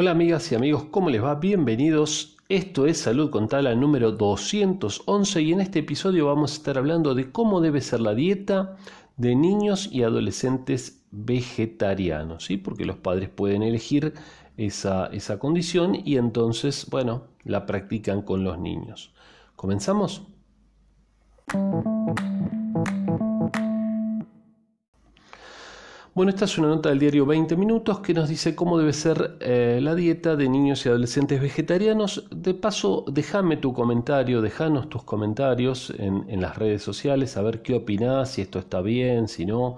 Hola amigas y amigos, ¿cómo les va? Bienvenidos. Esto es Salud con Tala número 211 y en este episodio vamos a estar hablando de cómo debe ser la dieta de niños y adolescentes vegetarianos, ¿sí? Porque los padres pueden elegir esa, esa condición y entonces, bueno, la practican con los niños. ¿Comenzamos? Bueno, esta es una nota del diario 20 Minutos que nos dice cómo debe ser eh, la dieta de niños y adolescentes vegetarianos. De paso, déjame tu comentario, déjanos tus comentarios en, en las redes sociales, a ver qué opinás, si esto está bien, si no.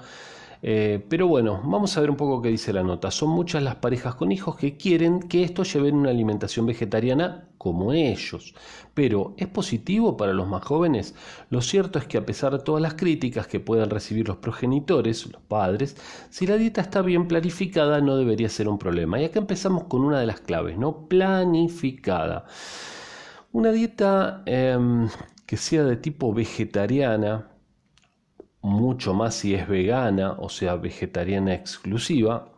Eh, pero bueno, vamos a ver un poco qué dice la nota. Son muchas las parejas con hijos que quieren que estos lleven una alimentación vegetariana como ellos. Pero, ¿es positivo para los más jóvenes? Lo cierto es que a pesar de todas las críticas que puedan recibir los progenitores, los padres, si la dieta está bien planificada no debería ser un problema. Y acá empezamos con una de las claves, ¿no? Planificada. Una dieta em, que sea de tipo vegetariana, mucho más si es vegana, o sea, vegetariana exclusiva,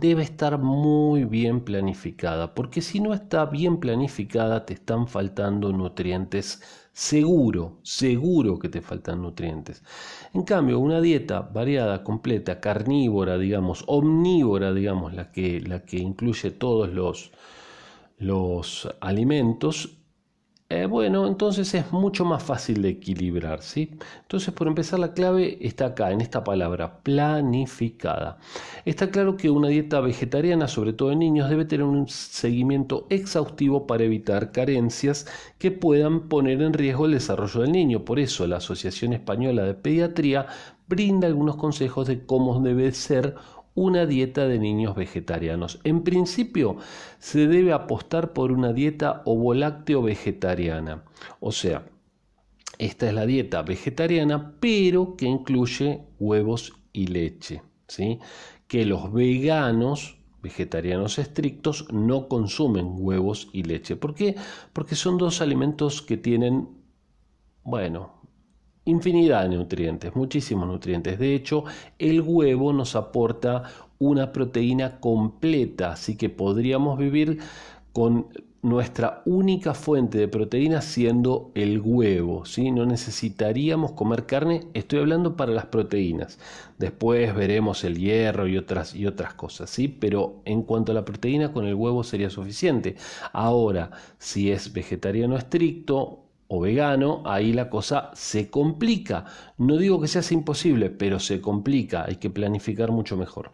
debe estar muy bien planificada, porque si no está bien planificada te están faltando nutrientes seguro, seguro que te faltan nutrientes. En cambio, una dieta variada, completa, carnívora, digamos, omnívora, digamos, la que, la que incluye todos los, los alimentos, eh, bueno, entonces es mucho más fácil de equilibrar, ¿sí? Entonces, por empezar, la clave está acá, en esta palabra, planificada. Está claro que una dieta vegetariana, sobre todo en niños, debe tener un seguimiento exhaustivo para evitar carencias que puedan poner en riesgo el desarrollo del niño. Por eso, la Asociación Española de Pediatría brinda algunos consejos de cómo debe ser una dieta de niños vegetarianos. En principio, se debe apostar por una dieta ovolácteo vegetariana. O sea, esta es la dieta vegetariana, pero que incluye huevos y leche. ¿sí? Que los veganos vegetarianos estrictos no consumen huevos y leche. ¿Por qué? Porque son dos alimentos que tienen, bueno, infinidad de nutrientes, muchísimos nutrientes. De hecho, el huevo nos aporta una proteína completa, así que podríamos vivir con nuestra única fuente de proteína siendo el huevo, ¿sí? No necesitaríamos comer carne, estoy hablando para las proteínas. Después veremos el hierro y otras, y otras cosas, ¿sí? Pero en cuanto a la proteína, con el huevo sería suficiente. Ahora, si es vegetariano estricto, o vegano, ahí la cosa se complica. No digo que sea imposible, pero se complica, hay que planificar mucho mejor.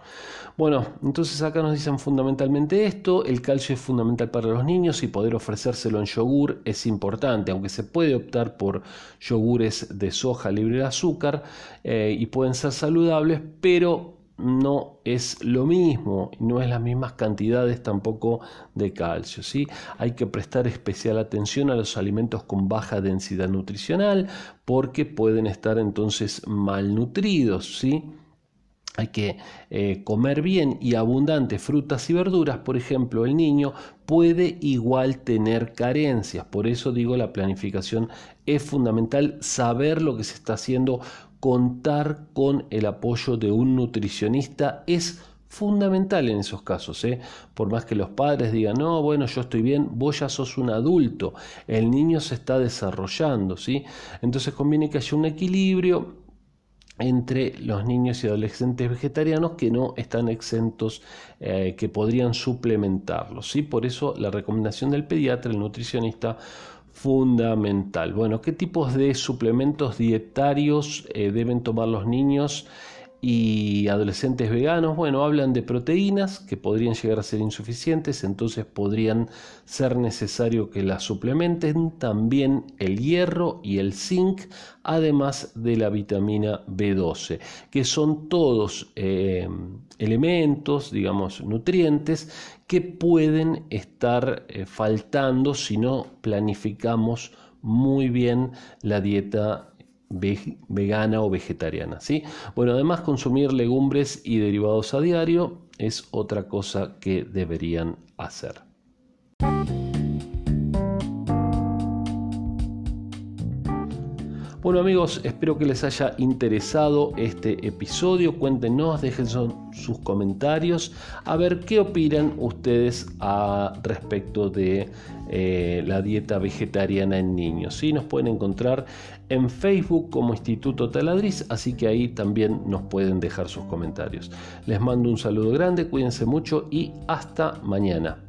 Bueno, entonces acá nos dicen fundamentalmente esto, el calcio es fundamental para los niños y poder ofrecérselo en yogur es importante, aunque se puede optar por yogures de soja libre de azúcar eh, y pueden ser saludables, pero no es lo mismo, no es las mismas cantidades tampoco de calcio. ¿sí? Hay que prestar especial atención a los alimentos con baja densidad nutricional porque pueden estar entonces malnutridos. ¿sí? Hay que eh, comer bien y abundante frutas y verduras, por ejemplo, el niño puede igual tener carencias, por eso digo la planificación es fundamental, saber lo que se está haciendo contar con el apoyo de un nutricionista es fundamental en esos casos. ¿eh? Por más que los padres digan, no, bueno, yo estoy bien, vos ya sos un adulto, el niño se está desarrollando, ¿sí? Entonces conviene que haya un equilibrio entre los niños y adolescentes vegetarianos que no están exentos, eh, que podrían suplementarlos. ¿sí? Por eso la recomendación del pediatra, el nutricionista, fundamental. Bueno, ¿qué tipos de suplementos dietarios eh, deben tomar los niños y adolescentes veganos, bueno, hablan de proteínas que podrían llegar a ser insuficientes, entonces podrían ser necesario que las suplementen, también el hierro y el zinc, además de la vitamina B12, que son todos eh, elementos, digamos, nutrientes que pueden estar eh, faltando si no planificamos muy bien la dieta vegana o vegetariana. ¿sí? Bueno, además consumir legumbres y derivados a diario es otra cosa que deberían hacer. Bueno amigos, espero que les haya interesado este episodio. Cuéntenos, dejen sus comentarios a ver qué opinan ustedes a respecto de eh, la dieta vegetariana en niños. ¿sí? Nos pueden encontrar en Facebook como Instituto Taladriz, así que ahí también nos pueden dejar sus comentarios. Les mando un saludo grande, cuídense mucho y hasta mañana.